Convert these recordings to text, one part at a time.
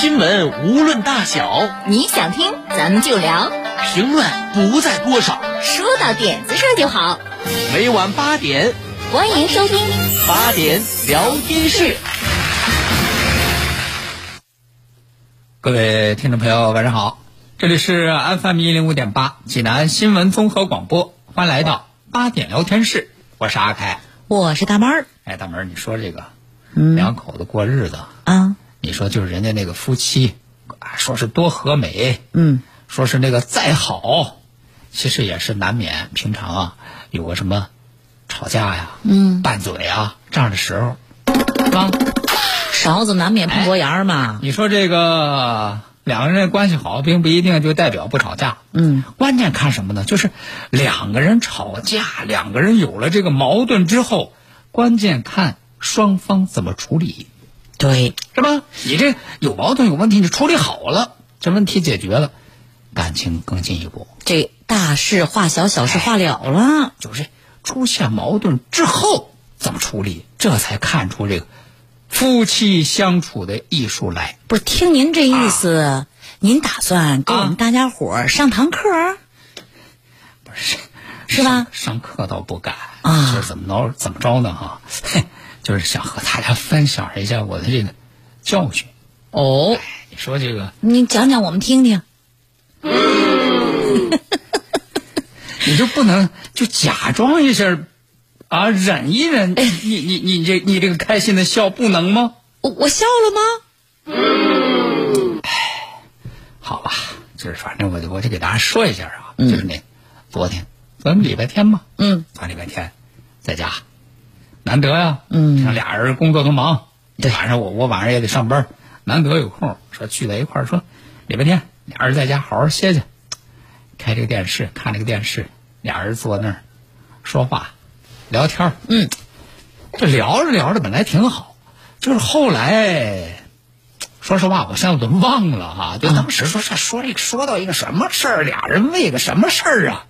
新闻无论大小，你想听咱们就聊，评论不在多少，说到点子上就好。每晚八点，欢迎收听。八点聊天室。各位听众朋友，晚上好，这里是 FM 一零五点八济南新闻综合广播，欢迎来到八点聊天室，我是阿凯。我是大妹儿。哎，大门儿，你说这个嗯。两口子过日子，啊，你说就是人家那个夫妻，啊说是多和美，嗯，说是那个再好，其实也是难免平常啊有个什么吵架呀，嗯，拌嘴啊这样的时候，啊？勺子难免碰锅沿儿嘛。你说这个两个人的关系好，并不一定就代表不吵架。嗯，关键看什么呢？就是两个人吵架，两个人有了这个矛盾之后，关键看双方怎么处理，对，是吧？你这有矛盾有问题，你处理好了，这问题解决了，感情更进一步。这大事化小，小事化了了。就是出现矛盾之后怎么处理，这才看出这个夫妻相处的艺术来。不是，听您这意思，您打算给我们大家伙儿上堂课儿？不是，是吧上上课倒不敢啊就是怎么着怎么着呢？哈，嘿就是想和大家分享一下我的这个教训。哦，哎，你说这个，你讲讲我们听听。你就不能就假装一下啊，忍一忍，哎你你你这你这个开心的笑不能吗？我我笑了吗？好吧，就是反正我就我就给大家说一下啊，嗯就是那昨天，昨天礼拜天嘛，嗯，咱礼拜天在家，难得呀，嗯。俩人工作都忙，对。晚上我我晚上也得上班，难得有空，说聚在一块儿，说礼拜天俩人在家好好歇歇，开这个电视看这个电视，俩人坐那儿说话聊天儿。嗯，这聊着聊着本来挺好，就是后来。说实话，我现在都忘了哈、就当时说说说这个说到一个什么事儿，俩人为个什么事儿啊？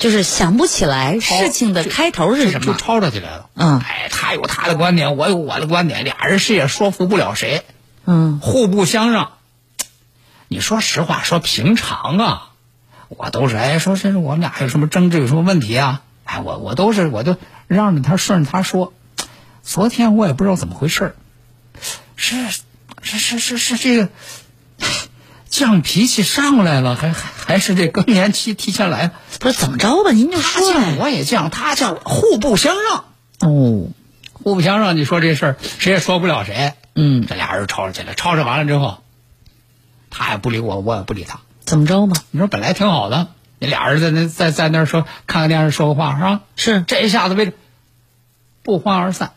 就是想不起来事情的开头是什么。就吵吵起来了。嗯哎，他有他的观点，我有我的观点，俩人谁也说服不了谁，嗯，互不相让。你说实话，说平常啊，我都是哎说这是我们俩有什么争执，有什么问题啊？哎，我我都是我都让着他顺着他说。昨天我也不知道怎么回事儿是是是是是这个犟脾气上来了，还还还是这更年期提前来了。不是怎么着吧？您就他犟说。我也犟，他犟，互不相让。哦，互不相让，你说这事儿谁也说不了谁。嗯，这俩人吵吵起来，吵吵完了之后，他也不理我，我也不理他。怎么着吧？你说本来挺好的，你俩人在那在在那儿说看看电视说个话是吧？是这一下子为不欢而散。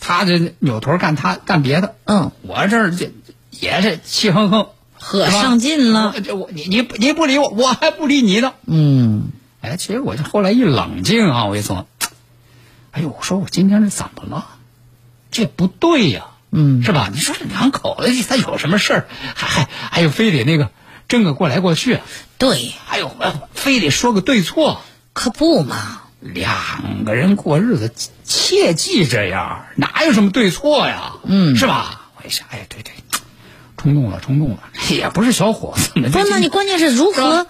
他这扭头干他干别的，嗯，我这儿这也是气哼哼，呵上劲了我这我你你你不理我，我还不理你呢。嗯，哎，其实我就后来一冷静啊，我一琢磨，哎呦，我说我今天是怎么了？这不对呀、嗯是吧？你说这两口子他有什么事儿，还还还有非得那个争个过来过去，对，还有呃非得说个对错，可不嘛。两个人过日子切记这样，哪有什么对错呀？嗯是吧？我一想，哎，对对，冲动了，冲动了，也不是小伙子们，不是，那你关键是如何？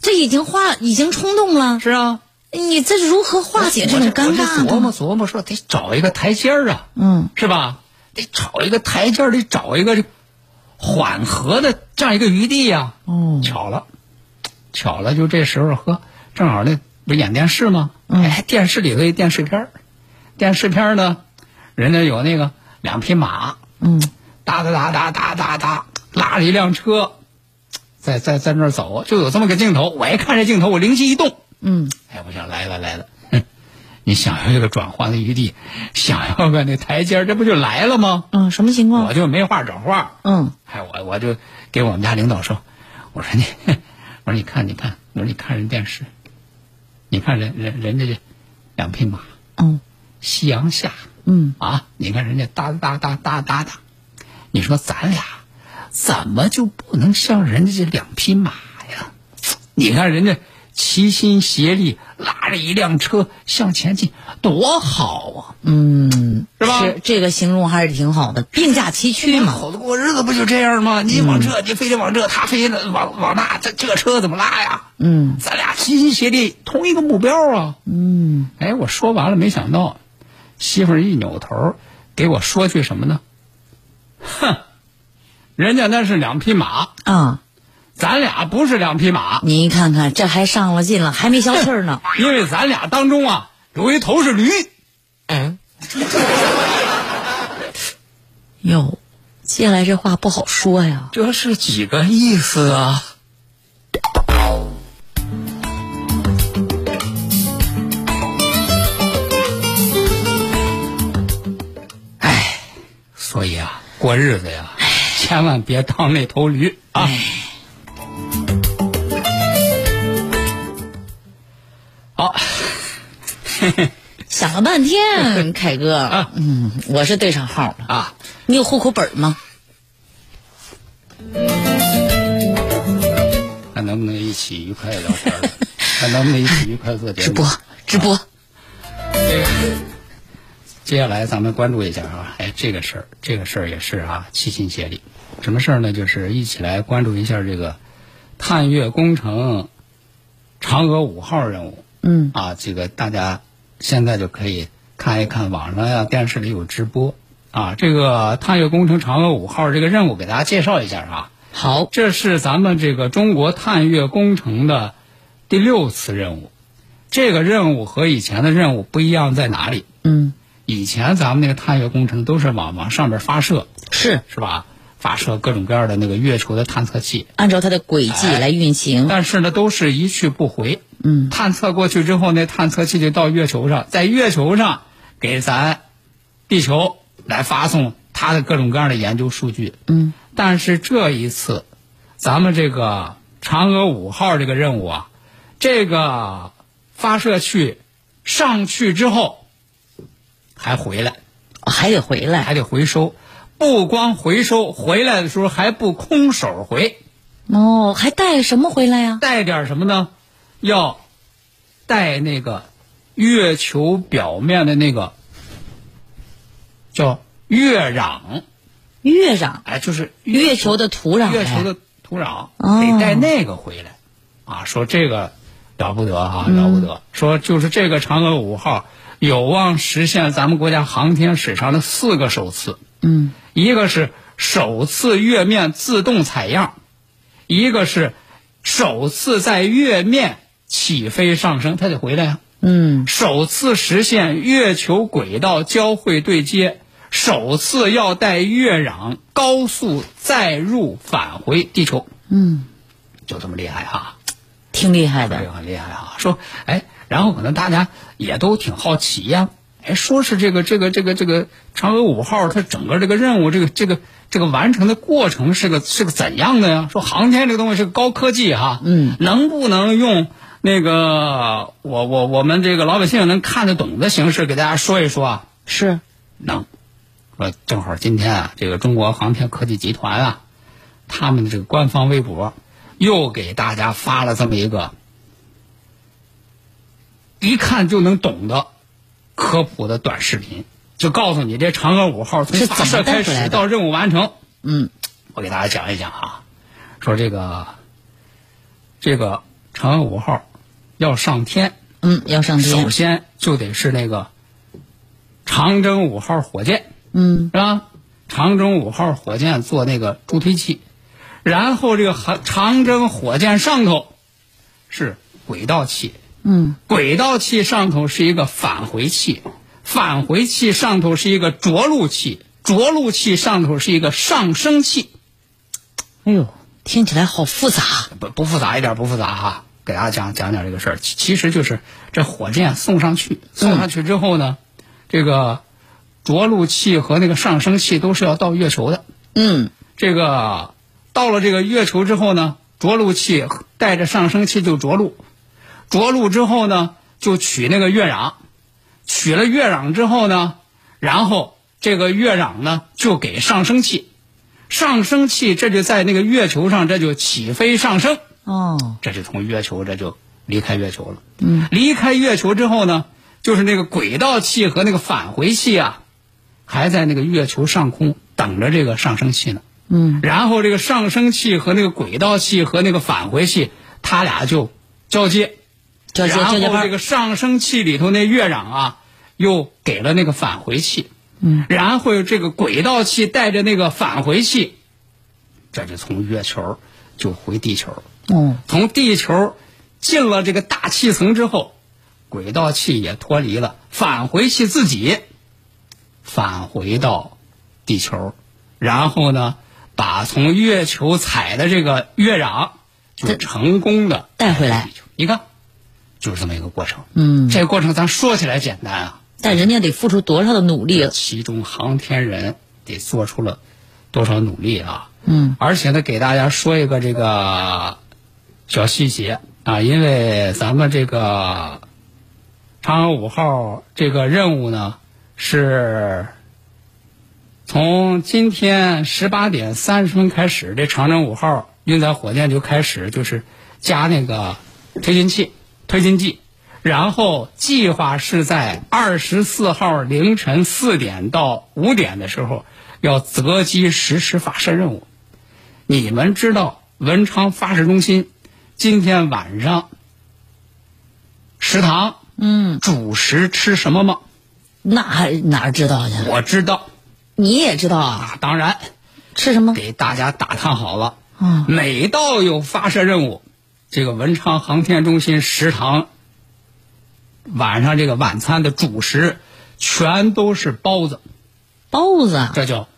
这已经化，已经冲动了，是啊。你这如何化解这种尴尬琢磨？琢磨说，得找一个台阶儿啊，嗯，是吧？得找一个台阶儿，得找一个缓和的这样一个余地呀、哦巧了，巧了，就这时候呵，正好那不是演电视吗？嗯哎，电视里头一电视片儿电视片儿呢，人家有那个两匹马，嗯，哒哒哒哒哒哒哒，拉着一辆车，在在在那儿走，就有这么个镜头。我一看这镜头，我灵机一动，嗯，哎，我想来了来了，哼你想要这个转换的余地，想要个那台阶，这不就来了吗？嗯，什么情况？我就没话找话。嗯，哎，我我就给我们家领导说，我说你，我说你看你看，我说你看人电视，你看人人人家这两匹马，嗯，夕阳下，嗯啊，你看人家哒哒哒哒哒哒，你说咱俩怎么就不能像人家这两匹马呀？你看人家齐心协力拉着一辆车向前进，多好啊！嗯，是吧是这个形容还是挺好的，并驾齐驱嘛。好的过日子不就这样吗？你往这，你非得往这，他非得往往那，这这车怎么拉呀？嗯咱俩齐心协力，同一个目标啊！嗯，哎，我说完了，没想到媳妇儿一扭头给我说句什么呢？哼，人家那是两匹马，啊，咱俩不是两匹马，您看看这还上了劲了，还没消气儿呢。因为咱俩当中啊有一头是驴。嗯，哟，接下来这话不好说呀。这是几个意思啊？哎，所以啊，过日子呀，千万别当那头驴啊！好，想了半天，凯哥，嗯，我是对上号了。啊，你有户口本吗？看能不能一起愉快地聊天儿，看能不能一起愉快做。直播，直播。这个，接下来咱们关注一下啊，哎，这个事儿，这个事儿也是啊，齐心协力。什么事儿呢？就是一起来关注一下这个探月工程嫦娥五号任务。嗯啊，这个大家现在就可以看一看网上呀、电视里有直播啊。这个探月工程嫦娥五号这个任务，给大家介绍一下啊。好，这是咱们这个中国探月工程的第六次任务。这个任务和以前的任务不一样在哪里？嗯，以前咱们那个探月工程都是往往上面发射，是是吧？发射各种各样的那个月球的探测器，按照它的轨迹来运行。但是呢，都是一去不回。嗯，探测过去之后，那探测器就到月球上，在月球上给咱地球来发送它的各种各样的研究数据。嗯，但是这一次，咱们这个嫦娥五号这个任务啊，这个发射去上去之后还回来，哦还得回来。还得回收。不光回收，回来的时候还不空手回，哦，还带什么回来呀？带点什么呢？要带那个月球表面的那个叫月壤，月壤，哎，就是月球的土壤。月球的土壤，哦得带那个回来。啊，说这个了不得啊、了不得。说就是这个嫦娥五号有望实现咱们国家航天史上的四个首次。嗯，一个是首次月面自动采样，一个是首次在月面起飞上升，它得回来呀、嗯，首次实现月球轨道交会对接，首次要带月壤高速载入返回地球。嗯，就这么厉害哈、挺厉害的。很厉害啊！说，哎，然后可能大家也都挺好奇呀、哎，说是这个这个这个这个嫦娥五号，它整个这个任务，这个这个这个完成的过程是个是个怎样的呀？说航天这个东西是个高科技哈、嗯，能不能用那个我我我们这个老百姓能看得懂的形式给大家说一说啊？是，能。说正好今天啊，这个中国航天科技集团啊，他们的这个官方微博又给大家发了这么一个一看就能懂的科普的短视频，就告诉你这嫦娥五号从发射开始到任务完成。嗯，我给大家讲一讲啊，说这个这个嫦娥五号要上天，嗯，要上天首。先就得是那个长征五号火箭。嗯，是吧？长征五号火箭做那个助推器，然后这个长长征火箭上头是轨道器，嗯，轨道器上头是一个返回器，返回器上头是一个着陆器，着陆器上头是一个上升器。哎呦，听起来好复杂。不不复杂一点，不复杂哈。给大家讲讲讲这个事儿。其其实就是这火箭送上去，送上去之后呢，这个着陆器和那个上升器都是要到月球的。嗯，这个到了这个月球之后呢，着陆器带着上升器就着陆，着陆之后呢，就取那个月壤，取了月壤之后呢，然后这个月壤呢就给上升器，上升器这就在那个月球上这就起飞上升，哦，这就从月球这就离开月球了。嗯，离开月球之后呢，就是那个轨道器和那个返回器啊，还在那个月球上空等着这个上升器呢。嗯，然后这个上升器和那个轨道器和那个返回器，它俩就交接，然后这个上升器里头那月壤啊，又给了那个返回器，嗯，然后这个轨道器带着那个返回器，这就从月球就回地球，哦，从地球进了这个大气层之后，轨道器也脱离了，返回器自己返回到地球，然后呢，把从月球采的这个月壤就成功的带回来。你看，就是这么一个过程。嗯，这个过程咱说起来简单啊，但人家得付出多少的努力？其中航天人得做出了多少努力啊！嗯，而且呢，给大家说一个这个小细节啊，因为咱们这个嫦娥五号这个任务呢，是从今天十八点三十分开始，这长征五号运载火箭就开始就是加那个推进器、推进剂，然后计划是在二十四号凌晨四点到五点的时候要择机实施发射任务。你们知道文昌发射中心今天晚上食堂嗯，主食吃什么吗？那还哪知道去？我知道你也知道啊？啊，当然吃什么？给大家打探好了。嗯，每到有发射任务，这个文昌航天中心食堂晚上这个晚餐的主食全都是包子，包子啊？这叫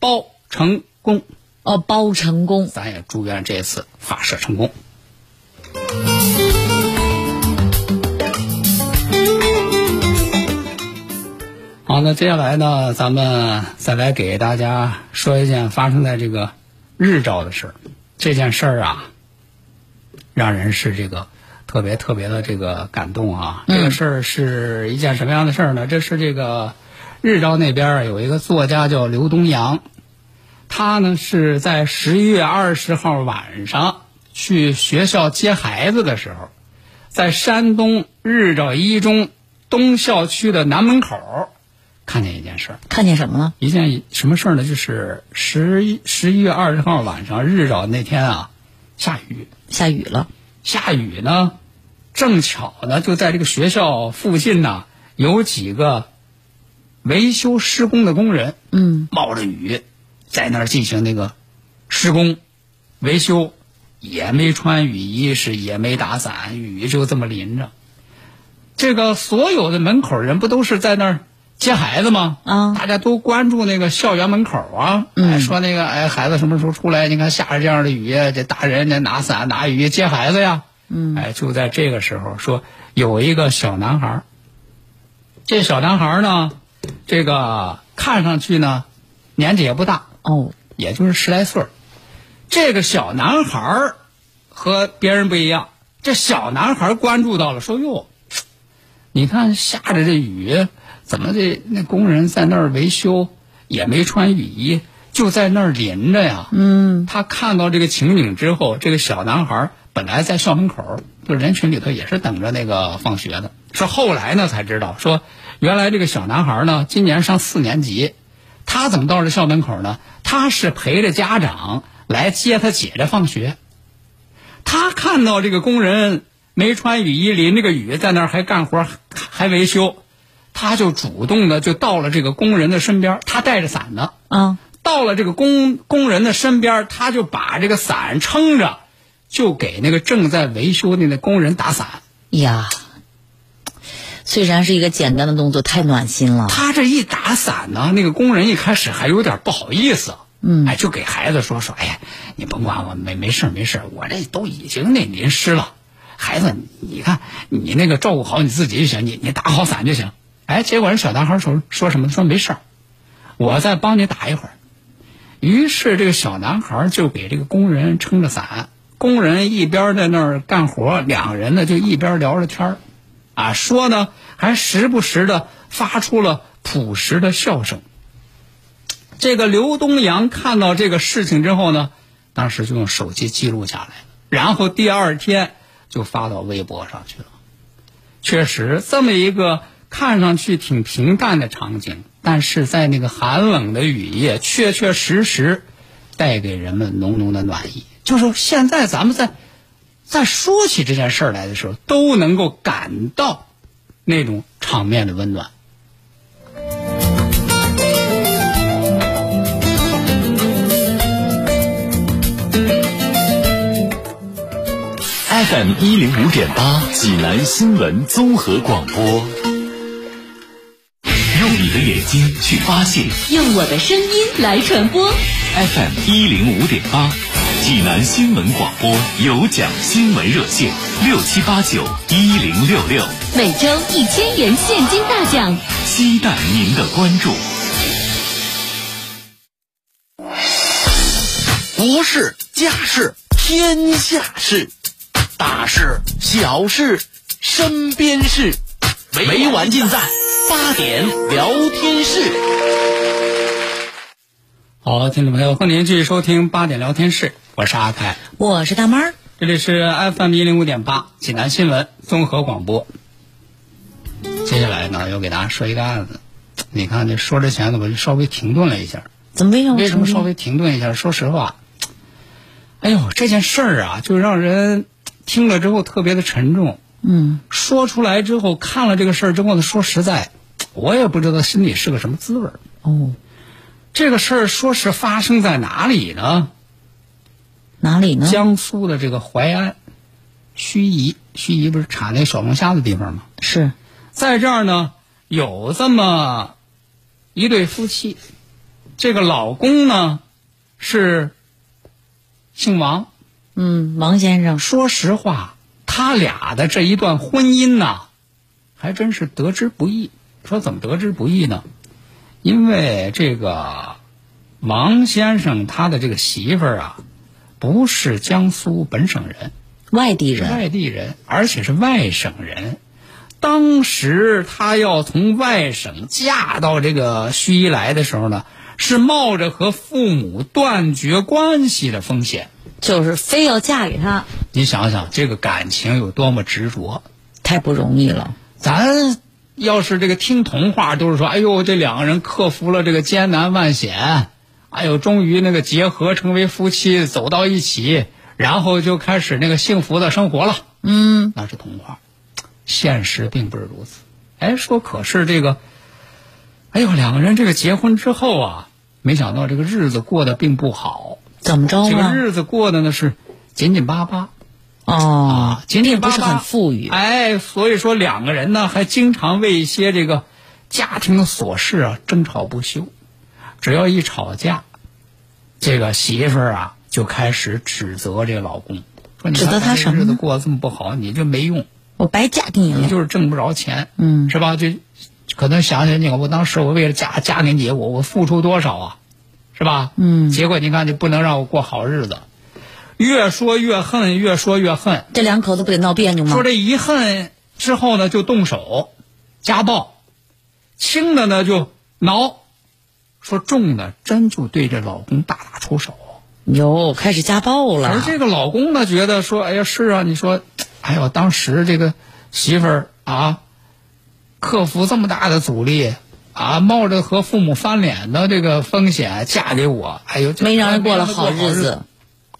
包成功。哦，包成功。咱也祝愿这次发射成功。好，那接下来呢，咱们再来给大家说一件发生在这个日照的事儿。这件事儿啊，让人是这个特别特别的这个感动啊。这个事儿是一件什么样的事儿呢？这是这个日照那边儿有一个作家叫刘东阳，他呢是在十一月二十号晚上去学校接孩子的时候，在山东日照一中东校区的南门口看见一件事儿。看见什么了？一件什么事儿呢？就是十一十一月二十号晚上日照那天啊，下雨，下雨了。下雨呢，正巧呢就在这个学校附近呢有几个维修施工的工人，嗯，冒着雨在那儿进行那个施工维修，也没穿雨衣，是也没打伞，雨就这么淋着。这个所有的门口人不都是在那儿接孩子吗？啊大家都关注那个校园门口啊，嗯哎，说那个哎孩子什么时候出来？你看下着这样的雨，这大人得拿伞拿雨接孩子呀。嗯，哎，就在这个时候说有一个小男孩儿，这小男孩儿呢，这个看上去呢年纪也不大，哦，也就是十来岁儿。这个小男孩儿和别人不一样，这小男孩儿关注到了，说哟，你看下着这雨，怎么这那工人在那儿维修也没穿雨衣，就在那儿淋着呀？嗯，他看到这个情景之后，这个小男孩本来在校门口，就人群里头也是等着那个放学的。是后来呢才知道，说原来这个小男孩呢，今年上四年级，他怎么到了校门口呢？他是陪着家长来接他姐姐放学。他看到这个工人没穿雨衣，淋着个雨在那儿还干活还维修，他就主动的就到了这个工人的身边，他带着伞呢。啊，到了这个工工人的身边，他就把这个伞撑着，就给那个正在维修的那工人打伞。呀，虽然是一个简单的动作，太暖心了。他这一打伞呢，那个工人一开始还有点不好意思，嗯哎，就给孩子说说，哎呀，你甭管我，没没事儿没事儿我这都已经那淋湿了。孩子，你看你那个照顾好你自己就行，你你打好伞就行。哎，结果人小男孩说说什么？说没事儿，我再帮你打一会儿。于是这个小男孩就给这个工人撑着伞，工人一边在那儿干活，两人呢就一边聊着天儿，啊，说呢还时不时的发出了朴实的笑声。这个刘东阳看到这个事情之后呢，当时就用手机记录下来，然后第二天就发到微博上去了。确实，这么一个看上去挺平淡的场景，但是在那个寒冷的雨夜，确确实实带给人们浓浓的暖意。就是现在咱们在在说起这件事儿来的时候，都能够感到那种场面的温暖。FM 一零五点八，济南新闻综合广播。用你的眼睛去发现用我的声音来传播。FM 一零五点八，济南新闻广播有奖新闻热线六七八九一零六六，每周一千元现金大奖。期待您的关注。国事、家事、天下事，大事、小事、身边事，每晚尽在八点聊天室。好，听众朋友，欢迎您继续收听八点聊天室，我是阿凯，我是大妈儿。这里是 FM 一零五点八济南新闻综合广播。接下来呢，要给大家说一个案子。你看，这说之前呢，我就稍微停顿了一下。怎么为什么为什么稍微停顿一下？说实话，哎呦，这件事儿啊，就让人听了之后特别的沉重。嗯，说出来之后，看了这个事儿之后呢，说实在，我也不知道心里是个什么滋味儿。哦，这个事儿说是发生在哪里呢？哪里呢？江苏的这个淮安，盱眙，盱眙不是产那小龙虾的地方吗？是在这儿呢，有这么一对夫妻，这个老公呢是姓王。嗯，王先生说实话，他俩的这一段婚姻呐，还真是得之不易。说怎么得之不易呢？因为这个王先生他的这个媳妇儿啊，不是江苏本省人，外地人，外地人，而且是外省人。当时他要从外省嫁到这个盱眙来的时候呢，是冒着和父母断绝关系的风险。就是非要嫁给他，你想想，这个感情有多么执着。太不容易了。咱要是这个听童话，都是说，哎呦，这两个人克服了这个艰难万险，哎呦，终于那个结合成为夫妻，走到一起，然后就开始那个幸福的生活了。嗯，那是童话，现实并不是如此。哎，说可是这个，哎呦，两个人这个结婚之后啊，没想到这个日子过得并不好，怎么着这个？日子过得呢是紧紧巴巴。哦，紧紧巴巴不是很富裕。哎，所以说两个人呢，还经常为一些这个家庭的琐事啊争吵不休。只要一吵架，这个媳妇儿啊就开始指责这个老公，说你指责他什么日子过得这么不好，你这没用，我白嫁给你了。你就是挣不着钱，嗯是吧？就可能想想你，我当时我为了嫁嫁给你，我我付出多少啊，是吧？嗯结果你看，就不能让我过好日子，越说越恨，越说越恨。这两口子不得闹别扭吗说？这一恨之后呢，就动手，家暴；轻的呢就挠，说重的真就对这老公大打出手。哟，开始家暴了。而这个老公呢，觉得说，哎呀，是啊，你说，哎呦，当时这个媳妇儿啊，克服这么大的阻力啊，冒着和父母翻脸的这个风险嫁给我，哎呦，这没让人过了好日子，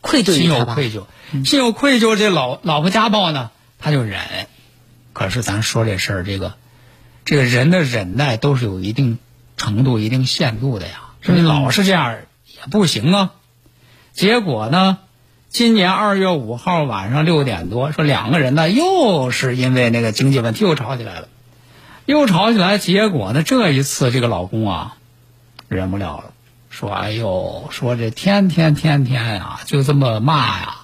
愧对心？有愧疚，心有愧疚。这老老婆家暴呢，他就忍。可是咱说这事儿，这个这个人的忍耐都是有一定程度、一定限度的呀。说你老是这样也不行啊。结果呢，今年二月五号晚上六点多，说两个人呢又是因为那个经济问题又吵起来了，又吵起来。结果呢，这一次这个老公啊忍不了了，说：“哎呦，说这天天天天呀、就这么骂呀，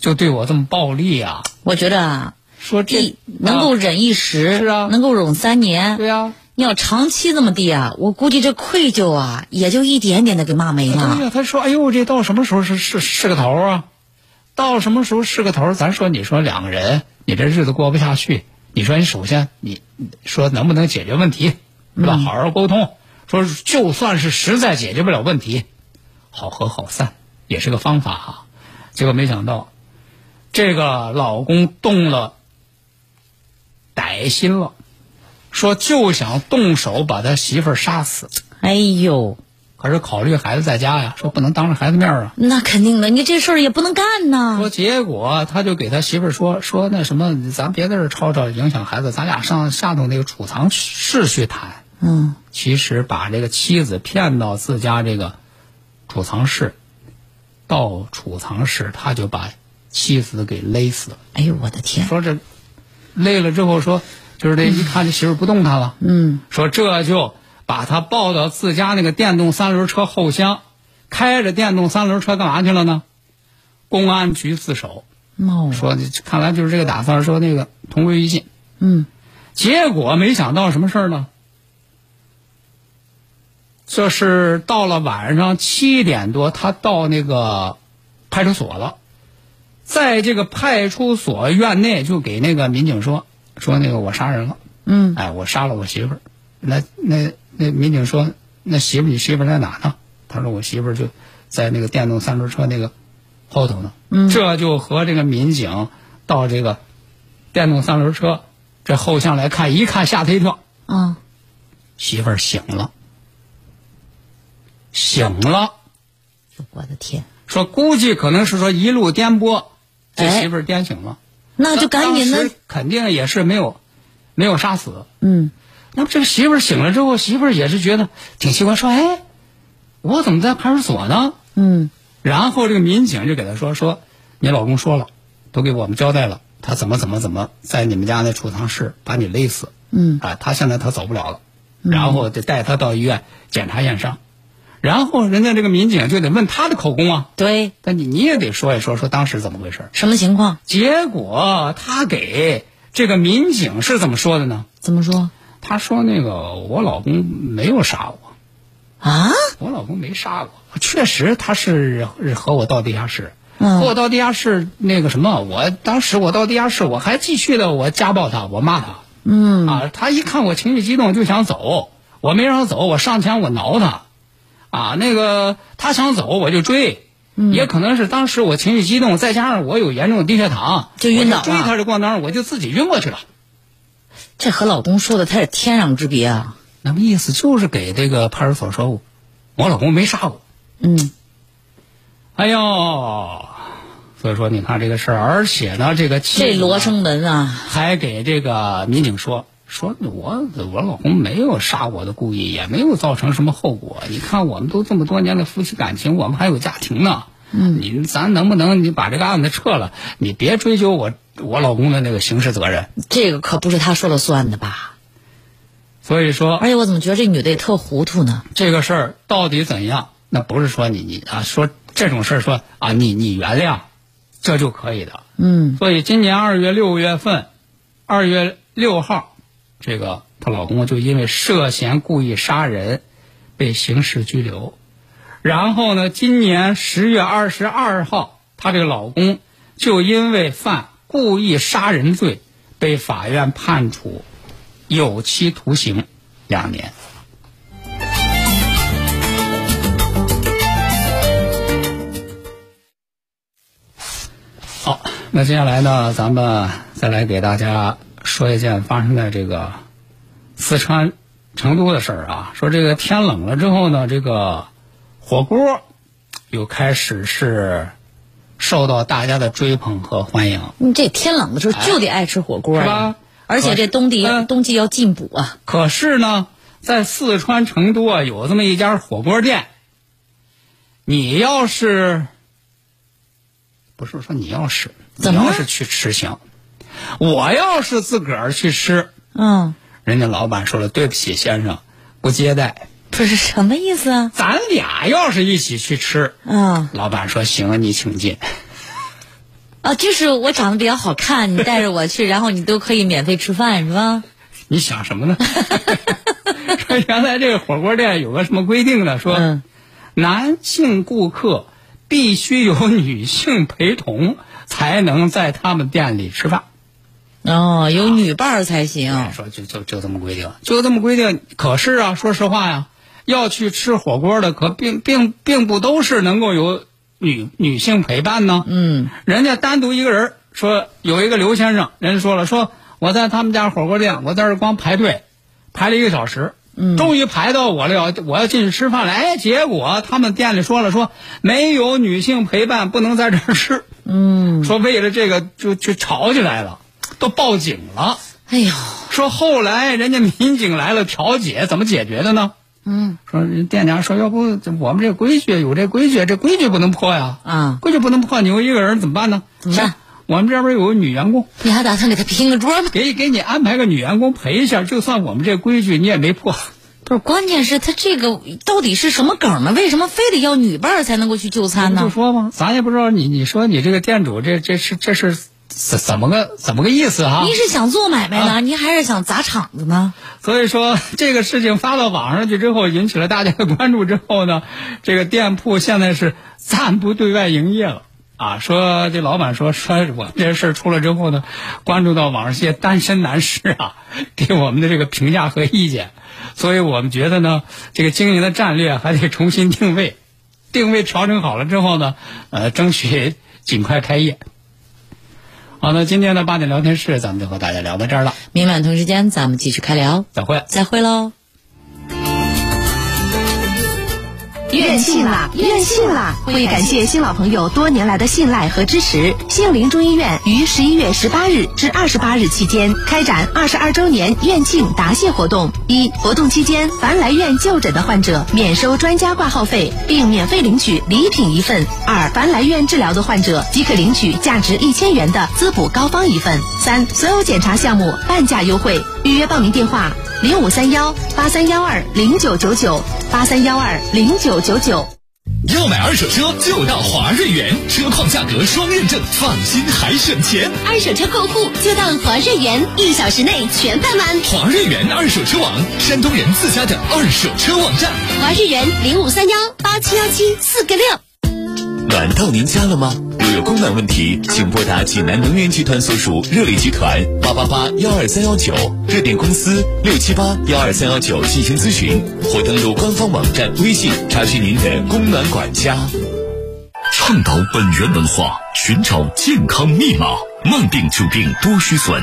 就对我这么暴力啊。我觉得啊，说这能够忍一时，是啊能够忍三年。对呀、你要长期这么地啊，我估计这愧疚啊，也就一点点的给骂没了对了。呀，他说：“哎呦，这到什么时候是是是个头啊？到什么时候是个头？咱说，你说两个人，你这日子过不下去，你说你首先你你说能不能解决问题，是吧？好好沟通。说就算是实在解决不了问题，好合好散也是个方法啊。结果没想到，这个老公动了歹心了，说就想动手把他媳妇儿杀死。哎呦，可是考虑孩子在家呀，说不能当着孩子面儿啊。那肯定的，你这事儿也不能干呐。说结果他就给他媳妇儿说说那什么，咱别在这吵吵，影响孩子，咱俩上下头那个储藏室去谈。嗯，其实把这个妻子骗到自家这个储藏室，到储藏室他就把妻子给勒死了。哎呦，我的天，说这勒了之后说，就是这一看这媳妇儿不动弹了，嗯，说这就把他抱到自家那个电动三轮车后厢，开着电动三轮车干嘛去了呢？公安局自首，冒说看来就是这个打算，说那个同归于尽。嗯，结果没想到什么事儿呢？这是到了晚上七点多，他到那个派出所了，在这个派出所院内就给那个民警说说那个我杀人了，嗯，哎，我杀了我媳妇儿。那那那民警说，那媳妇你媳妇在哪呢？他说我媳妇就在那个电动三轮车那个后头呢。嗯这就和这个民警到这个电动三轮车这后巷来看，一看吓他一跳，啊，媳妇儿醒了，醒了。我的天，说估计可能是说一路颠簸，这哎媳妇儿颠醒了，那就赶紧的，肯定也是没有没有杀死。嗯，那么这个媳妇儿醒了之后，媳妇儿也是觉得挺奇怪，说：“哎，我怎么在派出所呢嗯，？”然后这个民警就给他说：“说你老公说了，都给我们交代了，他怎么怎么怎么在你们家那储藏室把你勒死。嗯，啊，他现在他走不了了，然后得带他到医院检查验伤，然后人家这个民警就得问他的口供啊，对，但你你也得说一说，说当时怎么回事。什么情况？结果他给这个民警是怎么说的呢？怎么说？他说：“那个我老公没有杀我。”啊？我老公没杀我，确实他是和我到地下室，嗯。和我到地下室那个什么，我当时我到地下室，我还继续的我家暴他，我骂他，嗯，啊，他一看我情绪激动就想走，我没让他走，我上前我挠他，啊，那个他想走我就追，嗯。也可能是当时我情绪激动，再加上我有严重的低血糖，就晕倒了。我追他的过程当中我就自己晕过去了。这和老公说的他是天壤之别啊。那么意思就是给这个派出所说，我老公没杀我。嗯，哎呦，所以说你看这个事儿，而且呢，这个这罗生门啊，还给这个民警说说我我老公没有杀我的故意，也没有造成什么后果。你看我们都这么多年的夫妻感情，我们还有家庭呢。嗯，你咱能不能你把这个案子撤了？你别追究我我老公的那个刑事责任。这个可不是他说了算的吧？所以说，而且我怎么觉得这女的也特糊涂呢？这个事儿到底怎样？那不是说你你啊说这种事儿说啊你你原谅，这就可以的。嗯，所以今年二月六月份，二月六号，这个她老公就因为涉嫌故意杀人，被刑事拘留。然后呢，今年十月二十二号，她这个老公就因为犯故意杀人罪，被法院判处有期徒刑两年。好，那接下来呢，咱们再来给大家说一件发生在这个四川成都的事儿啊。说这个天冷了之后呢，这个火锅又开始是受到大家的追捧和欢迎。你这天冷的时候就得爱吃火锅是啊吧，而且这冬季嗯。冬季要进补啊。可是呢，在四川成都啊，有这么一家火锅店，你要是不是说你要是怎么？你要是去吃行，我要是自个儿去吃，嗯，人家老板说了，对不起先生，不接待。不是什么意思啊？咱俩要是一起去吃，嗯，老板说行，你请进。啊，就是我长得比较好看，你带着我去，然后你都可以免费吃饭，是吧？你想什么呢？说原来这个火锅店有个什么规定呢？说、嗯男性顾客必须有女性陪同，才能在他们店里吃饭。哦，有女伴儿才行。说就就就这么规定，就这么规定。可是啊，说实话呀，要去吃火锅的，可并并并不都是能够有女女性陪伴呢。嗯，人家单独一个人说有一个刘先生，人家说了，说我在他们家火锅店，我在这光排队排了一个小时，嗯，终于排到我了，要我要进去吃饭了。哎，结果他们店里说了，说没有女性陪伴，不能在这儿吃。嗯，说为了这个就就吵起来了，都报警了。哎呦，说后来人家民警来了调解，怎么解决的呢？嗯，说店家说，要不我们这规矩有这规矩，这规矩不能破呀。啊，规矩不能破，你有一个人怎么办呢？怎么办？我们这边有个女员工，你还打算给他拼个桌吗？给给你安排个女员工陪一下，就算我们这规矩你也没破。不是，关键是他这个到底是什么梗呢？为什么非得要女伴才能够去就餐呢就？说嘛，咱也不知道你你说你这个店主这这是这是怎怎么个怎么个意思哈？您是想做买卖呢，啊您还是想砸场子呢？所以说这个事情发到网上去之后，引起了大家的关注之后呢，这个店铺现在是暂不对外营业了。啊，说这老板说说我这事儿出了之后呢，关注到网上一些单身男士啊，给我们的这个评价和意见，所以我们觉得呢，这个经营的战略还得重新定位，定位调整好了之后呢，呃，争取尽快开业。好，那今天的八点聊天室咱们就和大家聊到这儿了，明晚同时间咱们继续开聊，再会。再会喽。院庆啦，院庆啦！为感谢新老朋友多年来的信赖和支持，杏林中医院于十一月十八日至二十八日期间开展二十二周年院庆答谢活动。一、活动期间，凡来院就诊的患者免收专家挂号费，并免费领取礼品一份；二、凡来院治疗的患者即可领取价值一千元的滋补膏方一份；三、所有检查项目半价优惠。预约报名电话：零五三幺八三幺二零九九九八三幺二零九九九。要买二手车就到华瑞源，车况价格双认证，放心还省钱。二手车过户就到华瑞源，一小时内全办完。华瑞源二手车网，山东人自家的二手车网站。华瑞源零五三幺八七幺七四个六。暖到您家了吗？如有供暖问题，请拨打济南能源集团所属热力集团八八八幺二三幺九热电公司六七八幺二三幺九进行咨询，或登录官方网站微信查询您的供暖管家。倡导本源文化，寻找健康密码，慢病久病多虚损。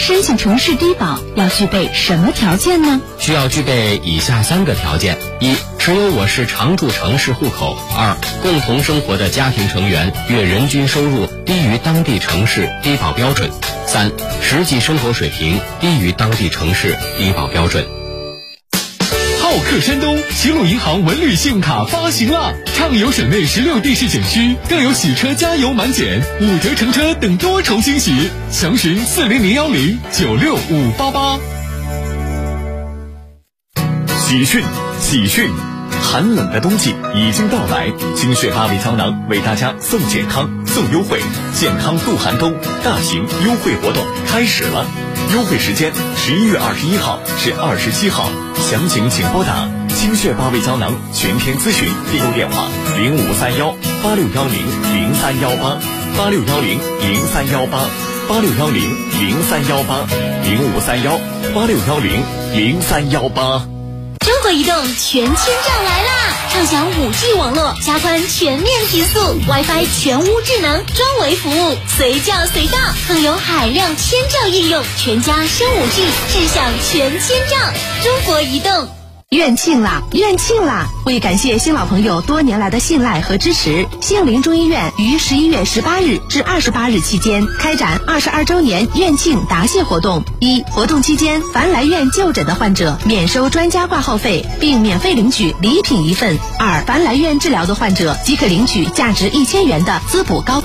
申请城市低保要具备什么条件呢？需要具备以下三个条件：一、持有我市常住城市户口；二、共同生活的家庭成员月人均收入低于当地城市低保标准；三、实际生活水平低于当地城市低保标准。好客山东，齐鲁银行文旅信用卡发行啦！畅游省内十六地市景区，更有洗车加油满减、五折乘车等多重惊喜。详询四零零幺零九六五八八。喜讯，喜讯！寒冷的冬季已经到来，精血八味胶囊为大家送健康、送优惠，健康度寒冬大型优惠活动开始了。优惠时间十一月二十一号至二十七号，详情请拨打清血八味胶囊全天咨询订购电话零五三幺八六幺零零三幺八八六幺零零三幺八八六幺零零三幺八零五三幺八六幺零零三幺八。移动全千兆来啦！畅享五 G 网络，加宽全面提速，WiFi 全屋智能专为服务，随叫随到，更有海量千兆应用，全家升五 G，智享全千兆。中国移动。院庆啦，院庆啦！为感谢新老朋友多年来的信赖和支持，杏林中医院于十一月十八日至二十八日期间开展二十二周年院庆答谢活动。一、活动期间，凡来院就诊的患者免收专家挂号费，并免费领取礼品一份；二、凡来院治疗的患者即可领取价值一千元的滋补高。